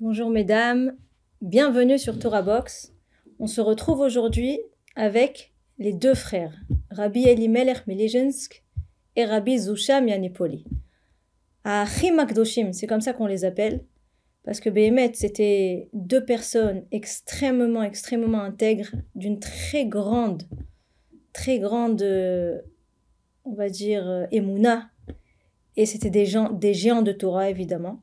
Bonjour mesdames, bienvenue sur Torah Box. On se retrouve aujourd'hui avec les deux frères, Rabbi Elimelech Milijensk et Rabbi Zusha Mianipoli. Achim Akdoshim, c'est comme ça qu'on les appelle, parce que Behemet, c'était deux personnes extrêmement, extrêmement intègres, d'une très grande, très grande, euh, on va dire, euh, émouna. Et c'était des, gens, des géants de Torah, évidemment.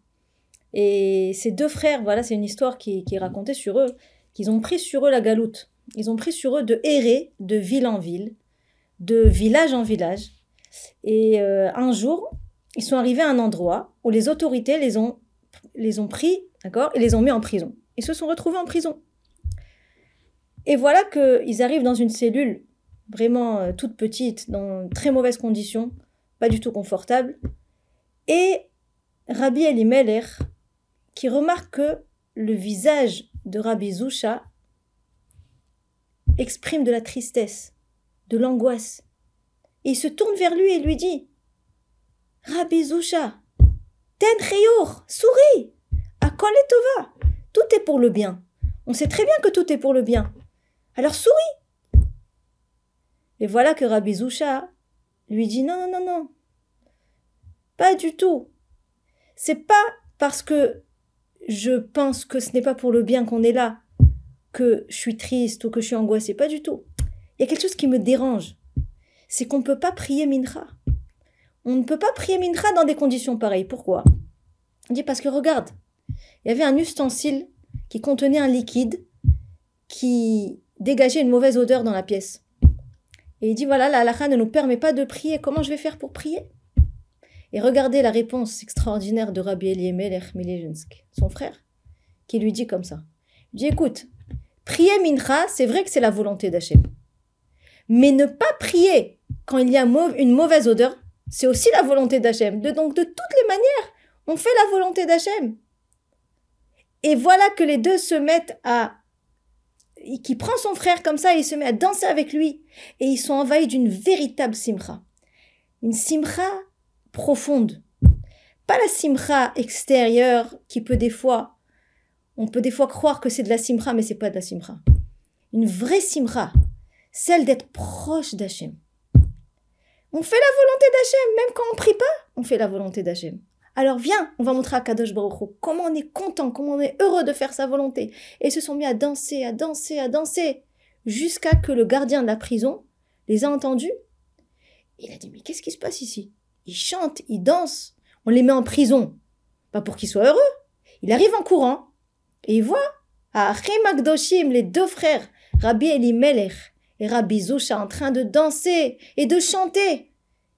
Et ces deux frères, voilà, c'est une histoire qui, est racontée sur eux, qu'ils ont pris sur eux la galoute. Ils ont pris sur eux de errer de ville en ville, de village en village. Et euh, un jour, ils sont arrivés à un endroit où les autorités les ont, les ont pris, d'accord, et les ont mis en prison. Ils se sont retrouvés en prison. Et voilà qu'ils arrivent dans une cellule vraiment euh, toute petite, dans très mauvaises conditions, pas du tout confortable. Et Rabbi Elimelech, qui remarque que le visage de Rabbi Zusha exprime de la tristesse, de l'angoisse. Et il se tourne vers lui et lui dit Rabbi Zusha, ten cheyur, souris, à tova, tout est pour le bien. On sait très bien que tout est pour le bien. Alors souris. Et voilà que Rabbi Zusha lui dit non, non, non, non. Pas du tout. C'est pas parce que je pense que ce n'est pas pour le bien qu'on est là, que je suis triste ou que je suis angoissée. Pas du tout. Il y a quelque chose qui me dérange. C'est qu'on ne peut pas prier Mincha. On ne peut pas prier Mincha dans des conditions pareilles. Pourquoi? On dit parce que regarde, il y avait un ustensile qui contenait un liquide qui dégageait une mauvaise odeur dans la pièce. Et il dit voilà, la halakha ne nous permet pas de prier. Comment je vais faire pour prier? Et regardez la réponse extraordinaire de Rabbi Eliemelech Milejensk, son frère, qui lui dit comme ça. Il dit écoute, Prier mincha, c'est vrai que c'est la volonté d'Hachem. Mais ne pas prier quand il y a une mauvaise odeur, c'est aussi la volonté d'Hachem. donc de toutes les manières, on fait la volonté d'Hachem. Et voilà que les deux se mettent à qui prend son frère comme ça et il se met à danser avec lui et ils sont envahis d'une véritable simcha. Une simcha profonde. Pas la simcha extérieure qui peut des fois on peut des fois croire que c'est de la simra, mais c'est pas de la simra. Une vraie simra, celle d'être proche d'Hachem. On fait la volonté d'Hachem, même quand on prie pas, on fait la volonté d'Hachem. Alors viens, on va montrer à Kadosh Baruch comment on est content, comment on est heureux de faire sa volonté. Et ils se sont mis à danser, à danser, à danser, jusqu'à que le gardien de la prison les a entendus. Il a dit, mais qu'est-ce qui se passe ici? Ils chantent, ils dansent, on les met en prison. Pas pour qu'ils soient heureux. Il arrive en courant, et il voit à Achim les deux frères, Rabbi Elimelech et Rabbi Zusha, en train de danser et de chanter.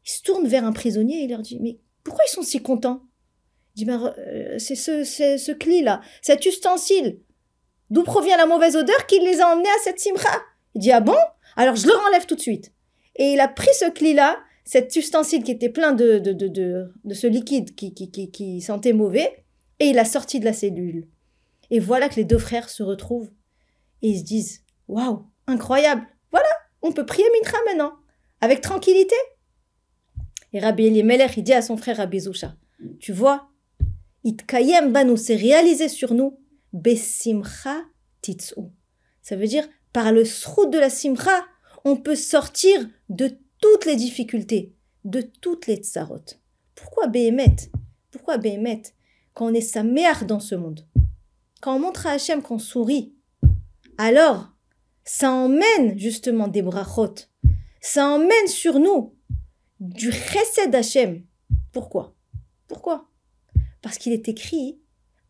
Il se tourne vers un prisonnier et il leur dit Mais pourquoi ils sont si contents? Il dit ben, euh, C'est ce, ce cli-là, cet ustensile. D'où provient la mauvaise odeur qui les a emmenés à cette simra? Il dit Ah bon? Alors je le enlève tout de suite. Et il a pris ce cli-là, cet ustensile qui était plein de, de, de, de, ce liquide qui, qui, qui, qui sentait mauvais, et il a sorti de la cellule. Et voilà que les deux frères se retrouvent et ils se disent Waouh, incroyable Voilà, on peut prier Mitra maintenant, avec tranquillité. Et Rabbi Elimelech, il dit à son frère Rabbi Zusha Tu vois, Itkayem Banu, c'est réalisé sur nous, Besimcha Titsu. Ça veut dire, par le srout de la simcha, on peut sortir de toutes les difficultés, de toutes les tsarot. Pourquoi Behemet Pourquoi Behemet Quand on est sa mère dans ce monde quand on montre à Hachem qu'on sourit, alors ça emmène justement des brachot. Ça emmène sur nous du chesed d'Hachem. Pourquoi? Pourquoi? Parce qu'il est écrit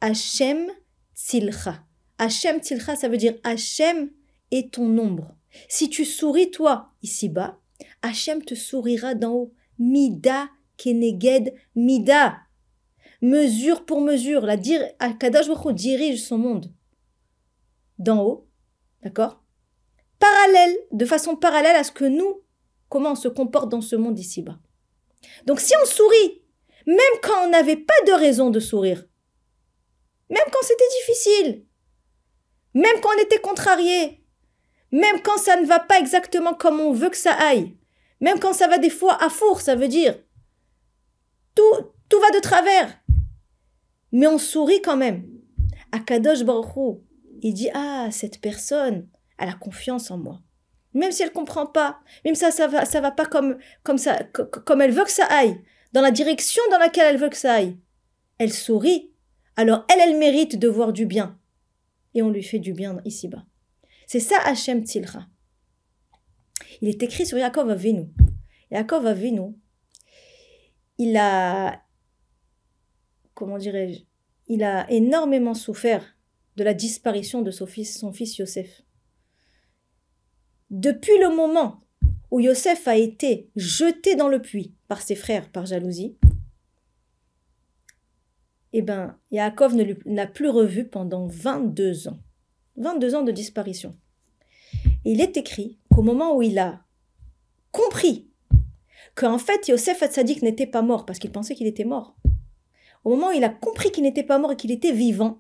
Hachem Tzilcha. Hachem Tzilcha, ça veut dire Hachem est ton ombre. Si tu souris toi ici-bas, Hachem te sourira d'en haut. Mida keneged mida mesure pour mesure. La dir dirige son monde d'en haut, d'accord? Parallèle, de façon parallèle à ce que nous, comment on se comporte dans ce monde ici-bas. Donc si on sourit, même quand on n'avait pas de raison de sourire, même quand c'était difficile, même quand on était contrarié, même quand ça ne va pas exactement comme on veut que ça aille, même quand ça va des fois à four, ça veut dire tout, tout va de travers, mais on sourit quand même. Akadosh Baruch il dit ah cette personne, elle a confiance en moi, même si elle comprend pas, même ça ça va ça va pas comme comme ça comme elle veut que ça aille, dans la direction dans laquelle elle veut que ça aille. Elle sourit, alors elle elle mérite de voir du bien, et on lui fait du bien ici-bas. C'est ça Hachem Tzilcha. Il est écrit sur Yaakov Avinu. Yaakov Avinu, il a, comment dirais-je, il a énormément souffert de la disparition de son fils, Yosef. Depuis le moment où Yosef a été jeté dans le puits par ses frères par jalousie, eh ben, Yaakov ne l'a plus revu pendant 22 ans. 22 ans de disparition. il est écrit qu'au moment où il a compris qu'en fait Yosef Hatzadik n'était pas mort parce qu'il pensait qu'il était mort, au moment où il a compris qu'il n'était pas mort et qu'il était vivant,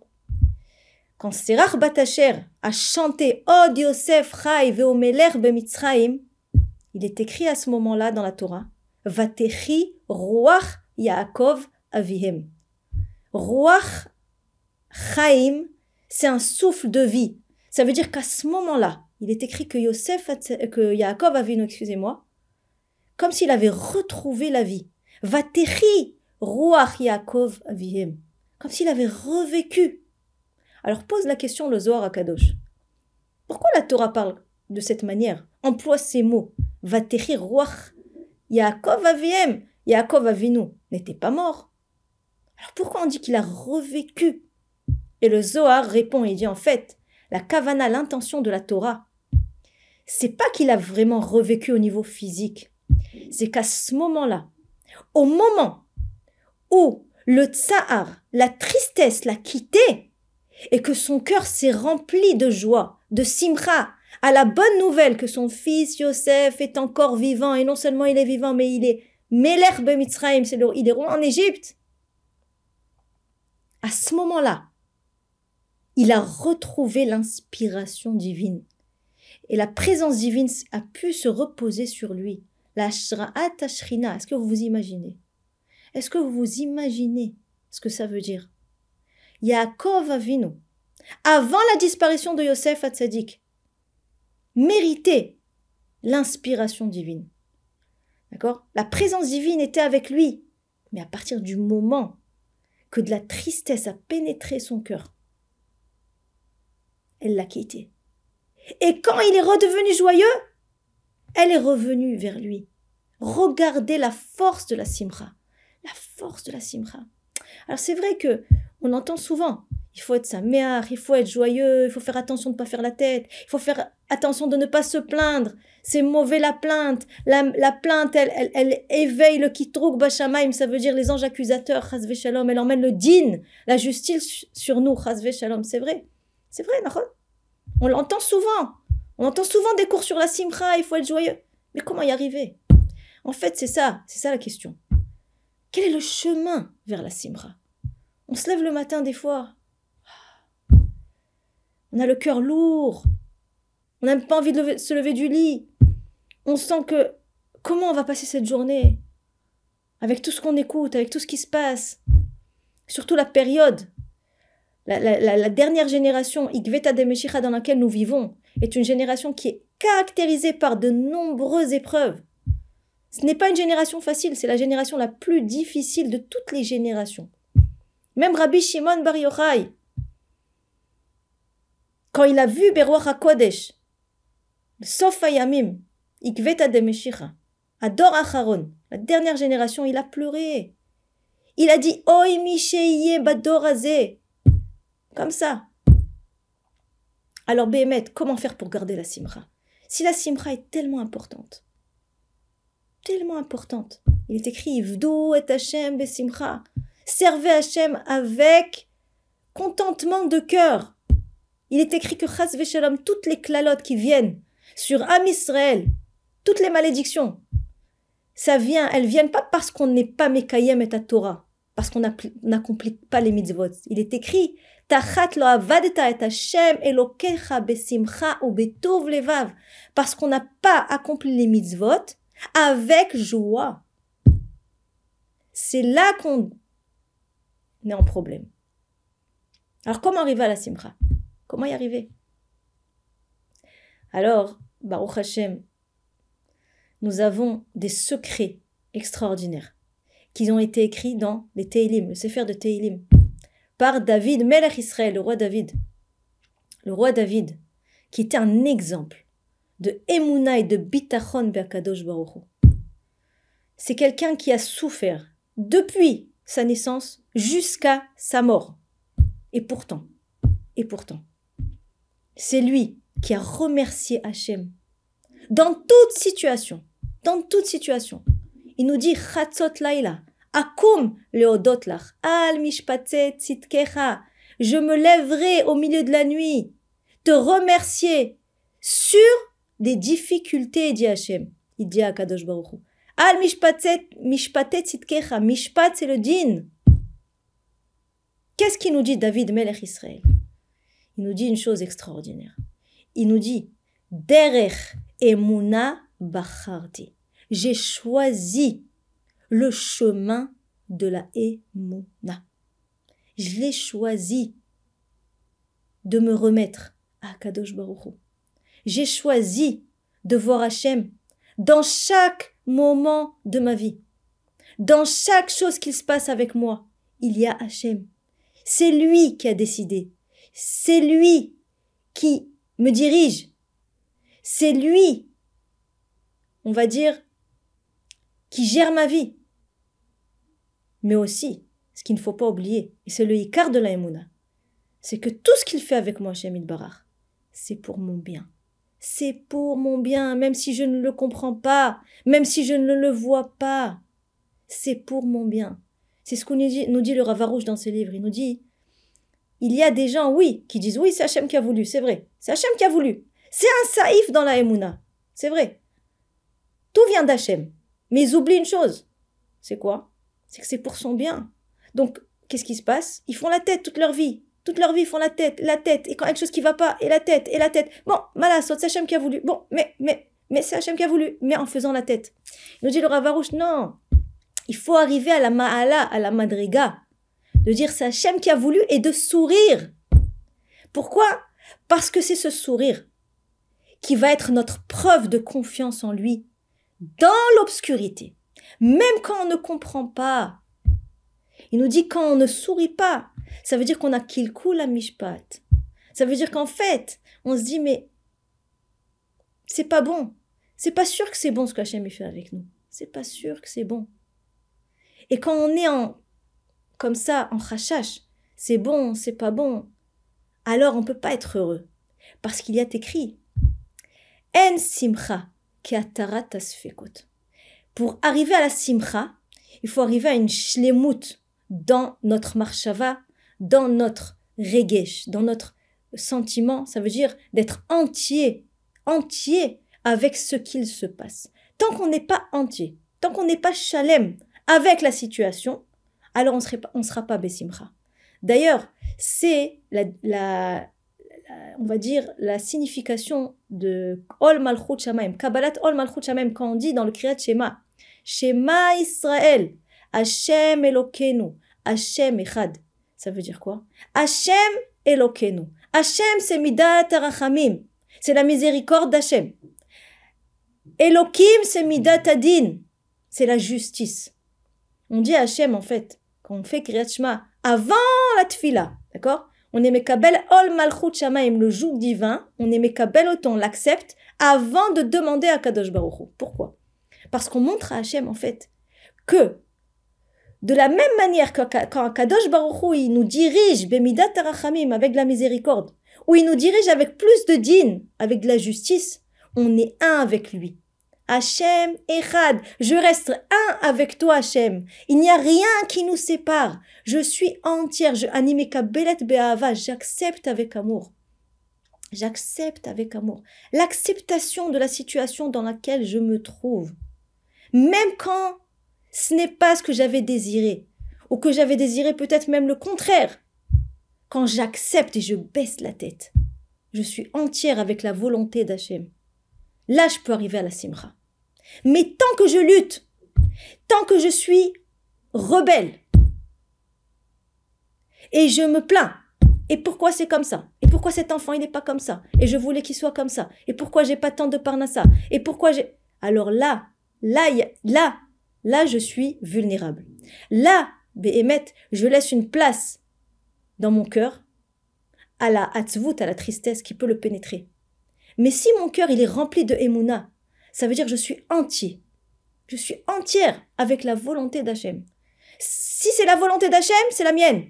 quand Serach Batacher a chanté Od Yosef Chai Veomeler Bemitzraim, il est écrit à ce moment-là dans la Torah Vatechi Ruach Yaakov Avihem. Ruach Chaim, c'est un souffle de vie. Ça veut dire qu'à ce moment-là, il est écrit que Yosef, que Yaakov avait excusez-moi, comme s'il avait retrouvé la vie. Vatechi Ruach Yaakov Avihem. Comme s'il avait revécu. Alors pose la question le Zohar à Kadosh. Pourquoi la Torah parle de cette manière? Emploie ces mots. Vatechi Ruach Yaakov Avihem. Yaakov Avinu n'était pas mort. Alors pourquoi on dit qu'il a revécu? Et le Zohar répond et dit en fait, la kavana, l'intention de la Torah, c'est pas qu'il a vraiment revécu au niveau physique. C'est qu'à ce moment-là, au moment où le tsahar, la tristesse l'a quitté, et que son cœur s'est rempli de joie, de simra, à la bonne nouvelle que son fils Yosef est encore vivant, et non seulement il est vivant, mais il est Meler Mitzrayim, c'est il est roi en Égypte à ce moment-là, il a retrouvé l'inspiration divine. Et la présence divine a pu se reposer sur lui. La Shra'at Ashrina, est-ce que vous vous imaginez? Est-ce que vous vous imaginez ce que ça veut dire? Yaakov Avinu, avant la disparition de Yosef Hatzadik, méritait l'inspiration divine. D'accord? La présence divine était avec lui. Mais à partir du moment que de la tristesse a pénétré son cœur. Elle l'a quitté. Et quand il est redevenu joyeux, elle est revenue vers lui. Regardez la force de la simra. La force de la simra. Alors c'est vrai que on entend souvent il faut être sa mère, il faut être joyeux, il faut faire attention de ne pas faire la tête, il faut faire attention de ne pas se plaindre. C'est mauvais la plainte. La, plainte, elle, éveille le kitrouk bashamaim, ça veut dire les anges accusateurs, chazve shalom, elle emmène le din, la justice sur nous, chazve shalom. C'est vrai. C'est vrai, On l'entend souvent. On entend souvent des cours sur la simcha, il faut être joyeux. Mais comment y arriver? En fait, c'est ça, c'est ça la question. Quel est le chemin vers la simcha On se lève le matin des fois, on a le cœur lourd. On n'a pas envie de se lever du lit. On sent que comment on va passer cette journée? Avec tout ce qu'on écoute, avec tout ce qui se passe. Surtout la période. La, dernière génération, Igveta de Meshicha, dans laquelle nous vivons, est une génération qui est caractérisée par de nombreuses épreuves. Ce n'est pas une génération facile, c'est la génération la plus difficile de toutes les générations. Même Rabbi Shimon Bar Yochai, quand il a vu Beruach HaKodesh, Sof Ayamim, Ikveta de Meshicha, Ador la dernière génération, il a pleuré. Il a dit Oi Misheye Badorazé. Comme ça. Alors, Béhémet, comment faire pour garder la Simra? Si la Simra est tellement importante, tellement importante, il est écrit et. Servez Hashem avec contentement de cœur. Il est écrit que Chas toutes les clalotes qui viennent sur Am Israël, toutes les malédictions, ça vient, elles viennent pas parce qu'on n'est pas Mekayem et à Torah, parce qu'on n'accomplit pas les mitzvot. Il est écrit parce qu'on n'a pas accompli les mitzvot avec joie. C'est là qu'on est en problème. Alors comment arriver à la simcha? Comment y arriver? Alors, Baruch Hashem, nous avons des secrets extraordinaires qui ont été écrits dans les Teilim, le Sefer de Teilim, par David, Melech Israël, le roi David. Le roi David, qui était un exemple de Emouna et de Bitachon Be'akadosh Baruch C'est quelqu'un qui a souffert depuis sa naissance jusqu'à sa mort. Et pourtant, et pourtant, c'est lui qui a remercié Hachem dans toute situation, dans toute situation. Il nous dit Chatzot Laila, Akum leodot lach, al mishpatet tzitkecha. Je me lèverai au milieu de la nuit, te remercier sur des difficultés, dit Hachem. Il dit à Kadosh Al mishpatet, mishpatet tzitkecha. Mishpat, c'est le din. Qu'est-ce qu'il nous dit David Melech Israël? Il nous dit une chose extraordinaire. Il nous dit Derech emuna bacharti. J'ai choisi le chemin de la emuna. Je l'ai choisi de me remettre à Kadosh Baruch J'ai choisi de voir Hachem dans chaque moment de ma vie. Dans chaque chose qui se passe avec moi, il y a Hachem. C'est lui qui a décidé. C'est lui qui me dirige. C'est lui, on va dire, qui gère ma vie. Mais aussi, ce qu'il ne faut pas oublier, et c'est le Icar de la c'est que tout ce qu'il fait avec moi, chez Barar, c'est pour mon bien. C'est pour mon bien, même si je ne le comprends pas, même si je ne le vois pas. C'est pour mon bien. C'est ce qu'on nous dit, nous dit le Ravarouche dans ses livres. Il nous dit il y a des gens, oui, qui disent oui, c'est Hachem qui a voulu, c'est vrai. C'est Hachem qui a voulu. C'est un saïf dans la Emouna. C'est vrai. Tout vient d'Hachem. Mais ils oublient une chose. C'est quoi? C'est que c'est pour son bien. Donc, qu'est-ce qui se passe? Ils font la tête toute leur vie. Toute leur vie, ils font la tête, la tête. Et quand quelque chose qui va pas, et la tête, et la tête. Bon, malasot, c'est Hachem qui a voulu. Bon, mais, mais, mais c'est Hachem qui a voulu. Mais en faisant la tête. Il nous dit le Ravarouche, non. Il faut arriver à la ma'ala, à la madriga, de dire c'est Hachem qui a voulu et de sourire. Pourquoi? Parce que c'est ce sourire qui va être notre preuve de confiance en lui dans l'obscurité. Même quand on ne comprend pas. Il nous dit quand on ne sourit pas, ça veut dire qu'on a kilkou la mishpat. Ça veut dire qu'en fait, on se dit mais c'est pas bon. C'est pas sûr que c'est bon ce qu'Hachem fait avec nous. C'est pas sûr que c'est bon. Et quand on est en comme ça, en rachash, c'est bon, c'est pas bon, alors on peut pas être heureux. Parce qu'il y a écrit En simcha Pour arriver à la simcha, il faut arriver à une shlemut dans notre marshava, dans notre regesh, dans notre sentiment. Ça veut dire d'être entier, entier avec ce qu'il se passe. Tant qu'on n'est pas entier, tant qu'on n'est pas shalem avec la situation, alors on ne sera pas Bessimcha. D'ailleurs, c'est la, on va dire, la signification de Ol Malchut Shamaim, Kabbalat Ol Malchut Shamaim, quand on dit dans le Kriyat Shema, Shema Israël, Hashem Elokenu, Hashem Echad. Ça veut dire quoi? Hashem Elokenu. Hashem, c'est Midat Arachamim. C'est la miséricorde d'Hashem. Elokim, c'est Midat Adin. C'est la justice. On dit Hachem, en fait, quand on fait Kriyat Shema avant la tfila, d'accord? On est Mekabel Ol Malchut Shamaim, le joug divin, on est Mekabel autant, on l'accepte avant de demander à Kadosh Baruch Pourquoi? Parce qu'on montre à Hachem, en fait, que de la même manière que quand Kadosh Baruch il nous dirige, Bemidat Tarachamim, avec la miséricorde, ou il nous dirige avec plus de din, avec de la justice, on est un avec lui. Hachem Echad, je reste un avec toi Hachem. Il n'y a rien qui nous sépare. Je suis entière, je anime Kabelet Be'ava, j'accepte avec amour. J'accepte avec amour. L'acceptation de la situation dans laquelle je me trouve. Même quand ce n'est pas ce que j'avais désiré, ou que j'avais désiré peut-être même le contraire. Quand j'accepte et je baisse la tête, je suis entière avec la volonté d'Hachem. Là, je peux arriver à la simra. Mais tant que je lutte, tant que je suis rebelle, et je me plains, Et pourquoi c'est comme ça? Et pourquoi cet enfant il n'est pas comme ça? Et je voulais qu'il soit comme ça. Et pourquoi j'ai pas tant de parnassa? Et pourquoi j'ai? Alors là, là, là, là, je suis vulnérable. Là, Béhémet, je laisse une place dans mon cœur à la hatzvut, à la tristesse qui peut le pénétrer. Mais si mon cœur il est rempli de Emouna, ça veut dire que je suis entier. Je suis entière avec la volonté d'Hachem. Si c'est la volonté d'Hachem, c'est la mienne.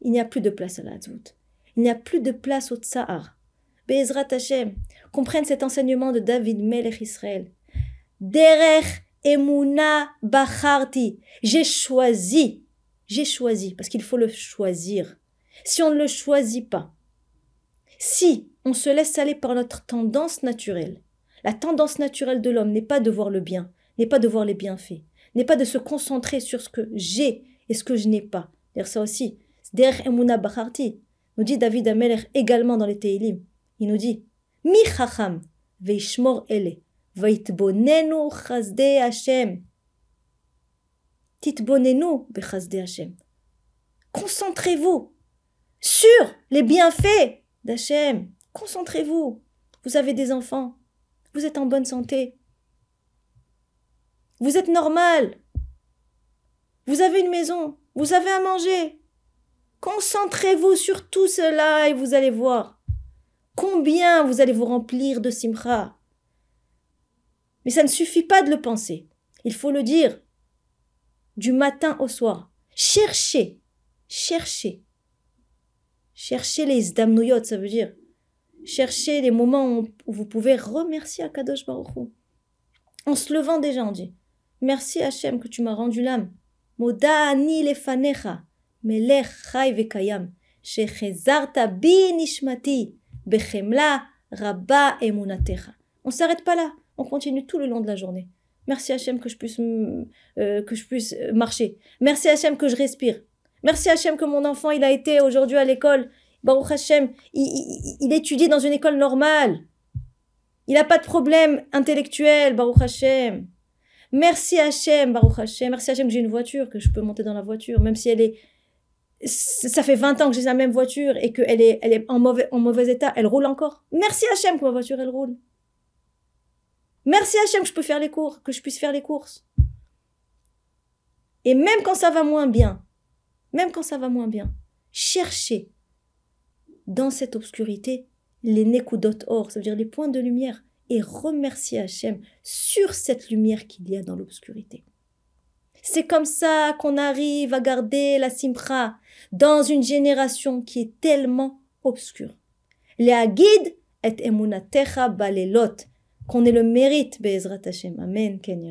Il n'y a plus de place à la. Il n'y a plus de place au tsahar. Be'ezrat Hachem, comprenne cet enseignement de David Melech Israël. Derech Emouna Bacharti. J'ai choisi. J'ai choisi, parce qu'il faut le choisir. Si on ne le choisit pas, si on se laisse aller par notre tendance naturelle, la tendance naturelle de l'homme n'est pas de voir le bien, n'est pas de voir les bienfaits, n'est pas de se concentrer sur ce que j'ai et ce que je n'ai pas. D'ailleurs, ça aussi, Der Emouna Bacharti, nous dit David Ameler également dans les Teilim. Il nous dit Mi chacham veishmor ele vaitbonenu chazde Hashem. Titbonenu bechazde Hashem. Concentrez-vous sur les bienfaits d'Hachem. Concentrez-vous. Vous avez des enfants. Vous êtes en bonne santé. Vous êtes normal. Vous avez une maison. Vous avez à manger. Concentrez-vous sur tout cela et vous allez voir combien vous allez vous remplir de simcha. Mais ça ne suffit pas de le penser. Il faut le dire du matin au soir. Cherchez, cherchez Cherchez les damnouyot, ça veut dire cherchez les moments où vous pouvez remercier Akadosh Baruch Hu. En se levant déjà, on dit Merci Hachem que tu m'as rendu l'âme. Moda ani lefanecha, melech vekayam, shechezarta bi nishmati, bechemla rabba emunatecha. On s'arrête pas là, on continue tout le long de la journée. Merci Hachem que je puisse, euh, que je puisse marcher. Merci Hachem que je respire. Merci Hachem que mon enfant, il a été aujourd'hui à l'école. Baruch Hachem, il, étudie dans une école normale. Il n'a pas de problème intellectuel, Baruch Hachem. Merci Hachem, Baruch Hachem. Merci Hachem que j'ai une voiture, que je peux monter dans la voiture, même si elle est... Ça fait 20 ans que j'ai la même voiture et qu'elle est, elle est en, mauvais, en mauvais état, elle roule encore. Merci Hachem que ma voiture, elle roule. Merci Hachem que je peux faire les cours, que je puisse faire les courses. Et même quand ça va moins bien, même quand ça va moins bien. Cherchez dans cette obscurité les nekudot or, ça veut dire les points de lumière, et remerciez Hachem sur cette lumière qu'il y a dans l'obscurité. C'est comme ça qu'on arrive à garder la simcha dans une génération qui est tellement obscure. Les agid et emunatecha balelot, qu'on ait le mérite, Be'ezrat Hashem. Amen, Ken